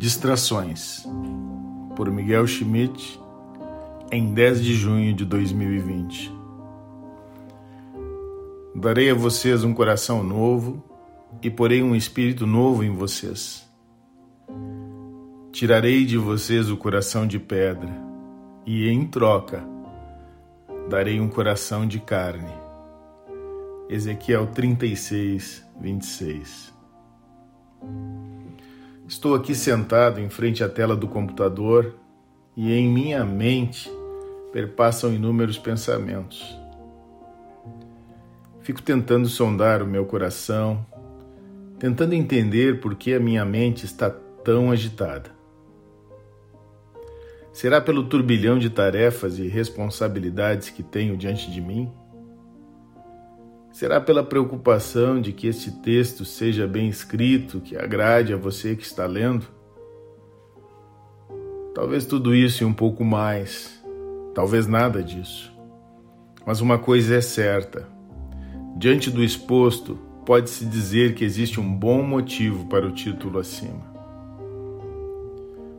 Distrações, por Miguel Schmidt, em 10 de junho de 2020. Darei a vocês um coração novo e porei um espírito novo em vocês. Tirarei de vocês o coração de pedra e, em troca, darei um coração de carne. Ezequiel 36, 26. Estou aqui sentado em frente à tela do computador e em minha mente perpassam inúmeros pensamentos. Fico tentando sondar o meu coração, tentando entender por que a minha mente está tão agitada. Será pelo turbilhão de tarefas e responsabilidades que tenho diante de mim? Será pela preocupação de que este texto seja bem escrito, que agrade a você que está lendo? Talvez tudo isso e um pouco mais, talvez nada disso. Mas uma coisa é certa: diante do exposto, pode-se dizer que existe um bom motivo para o título acima.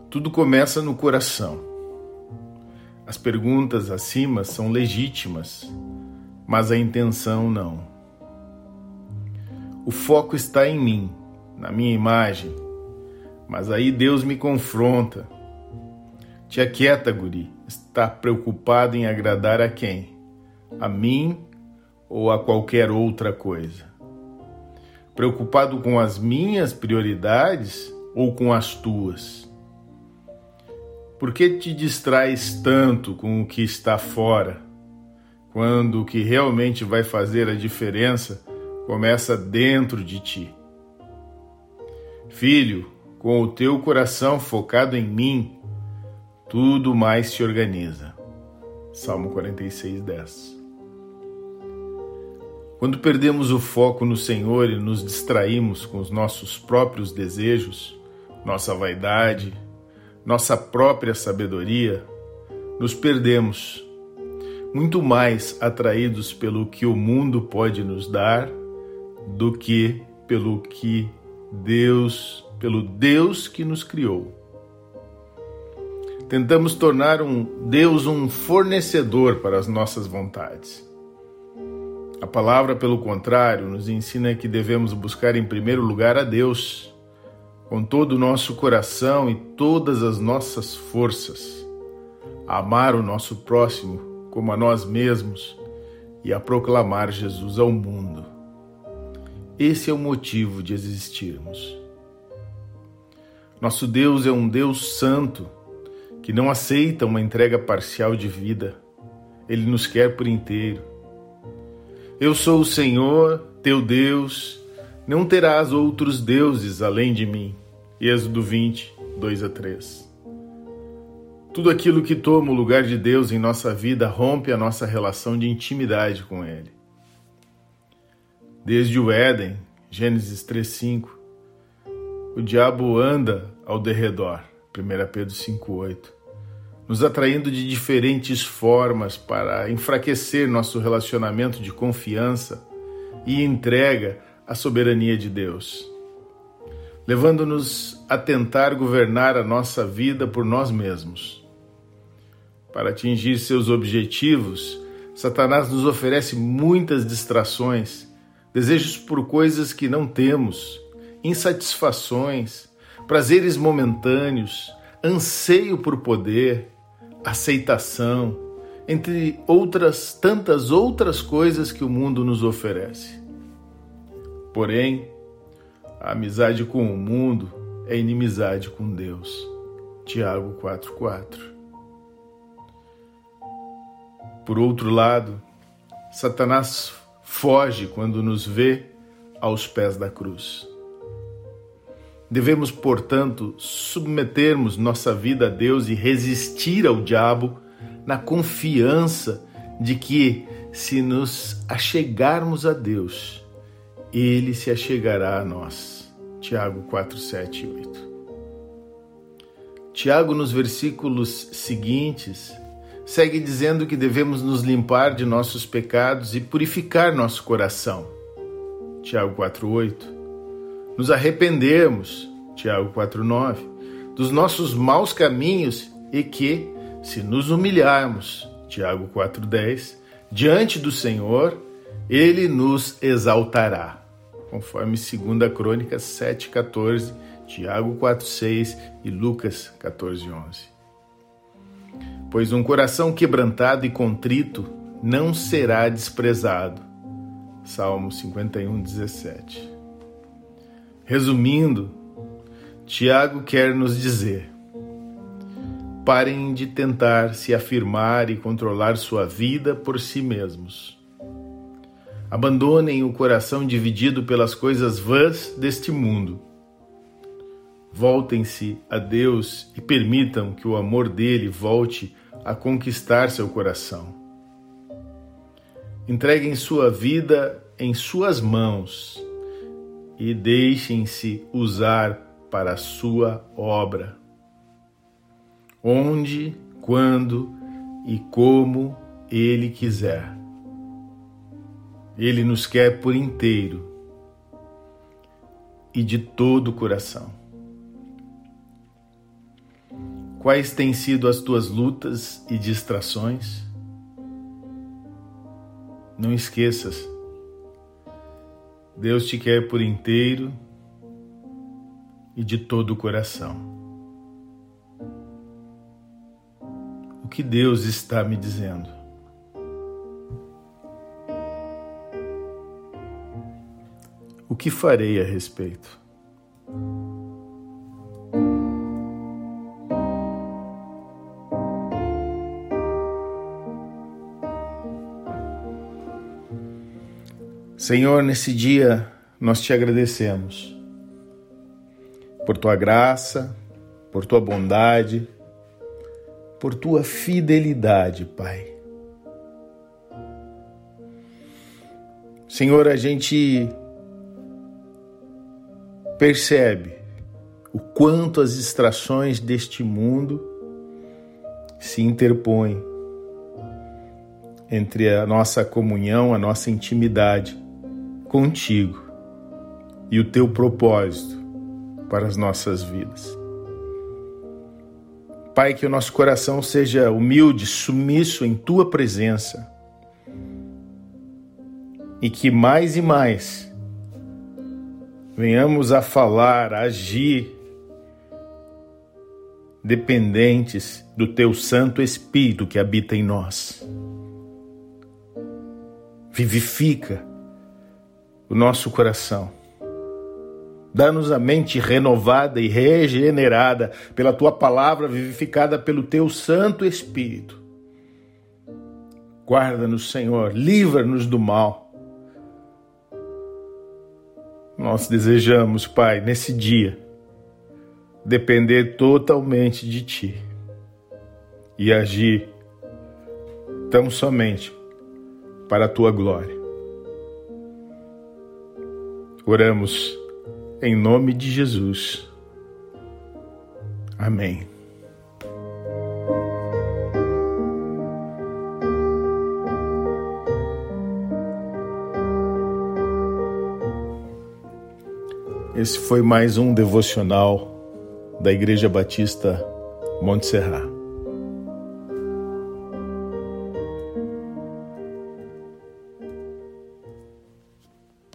Tudo começa no coração. As perguntas acima são legítimas mas a intenção não. O foco está em mim, na minha imagem, mas aí Deus me confronta. Te aquieta, guri. Está preocupado em agradar a quem? A mim ou a qualquer outra coisa? Preocupado com as minhas prioridades ou com as tuas? Por que te distrais tanto com o que está fora? Quando o que realmente vai fazer a diferença começa dentro de ti. Filho, com o teu coração focado em mim, tudo mais se organiza. Salmo 46, 10. Quando perdemos o foco no Senhor e nos distraímos com os nossos próprios desejos, nossa vaidade, nossa própria sabedoria, nos perdemos muito mais atraídos pelo que o mundo pode nos dar do que pelo que Deus, pelo Deus que nos criou. Tentamos tornar um Deus um fornecedor para as nossas vontades. A palavra, pelo contrário, nos ensina que devemos buscar em primeiro lugar a Deus, com todo o nosso coração e todas as nossas forças, amar o nosso próximo como a nós mesmos e a proclamar Jesus ao mundo. Esse é o motivo de existirmos. Nosso Deus é um Deus santo que não aceita uma entrega parcial de vida. Ele nos quer por inteiro. Eu sou o Senhor, teu Deus, não terás outros deuses além de mim. Êxodo 20, 2 a 3. Tudo aquilo que toma o lugar de Deus em nossa vida rompe a nossa relação de intimidade com Ele. Desde o Éden, Gênesis 3:5, o diabo anda ao derredor, 1 Pedro 5:8, nos atraindo de diferentes formas para enfraquecer nosso relacionamento de confiança e entrega à soberania de Deus, levando-nos a tentar governar a nossa vida por nós mesmos para atingir seus objetivos, Satanás nos oferece muitas distrações, desejos por coisas que não temos, insatisfações, prazeres momentâneos, anseio por poder, aceitação, entre outras tantas outras coisas que o mundo nos oferece. Porém, a amizade com o mundo é inimizade com Deus. Tiago 4:4. Por outro lado, Satanás foge quando nos vê aos pés da cruz. Devemos, portanto, submetermos nossa vida a Deus e resistir ao diabo na confiança de que, se nos achegarmos a Deus, ele se achegará a nós. Tiago 4, 7 e 8. Tiago, nos versículos seguintes, segue dizendo que devemos nos limpar de nossos pecados e purificar nosso coração. Tiago 4:8. Nos arrependermos, Tiago 4:9, dos nossos maus caminhos e que, se nos humilharmos, Tiago 4,10, diante do Senhor, ele nos exaltará, conforme 2 Crônicas 7,14, Tiago 4,6 e Lucas 14,11. Pois um coração quebrantado e contrito não será desprezado. Salmo 51, 17. Resumindo, Tiago quer nos dizer: parem de tentar se afirmar e controlar sua vida por si mesmos. Abandonem o coração dividido pelas coisas vãs deste mundo. Voltem-se a Deus e permitam que o amor dele volte a conquistar seu coração. Entreguem sua vida em suas mãos e deixem-se usar para a sua obra. Onde, quando e como Ele quiser. Ele nos quer por inteiro e de todo o coração. Quais têm sido as tuas lutas e distrações? Não esqueças, Deus te quer por inteiro e de todo o coração. O que Deus está me dizendo? O que farei a respeito? Senhor, nesse dia nós te agradecemos por tua graça, por tua bondade, por tua fidelidade, Pai. Senhor, a gente percebe o quanto as distrações deste mundo se interpõem entre a nossa comunhão, a nossa intimidade contigo e o teu propósito para as nossas vidas. Pai, que o nosso coração seja humilde, sumiço em tua presença e que mais e mais venhamos a falar, a agir dependentes do teu Santo Espírito que habita em nós. Vivifica o nosso coração. Dá-nos a mente renovada e regenerada pela tua palavra, vivificada pelo teu Santo Espírito. Guarda-nos, Senhor, livra-nos do mal. Nós desejamos, Pai, nesse dia, depender totalmente de Ti e agir tão somente para a Tua glória. Oramos em nome de Jesus. Amém. Esse foi mais um devocional da Igreja Batista Monte Serrat.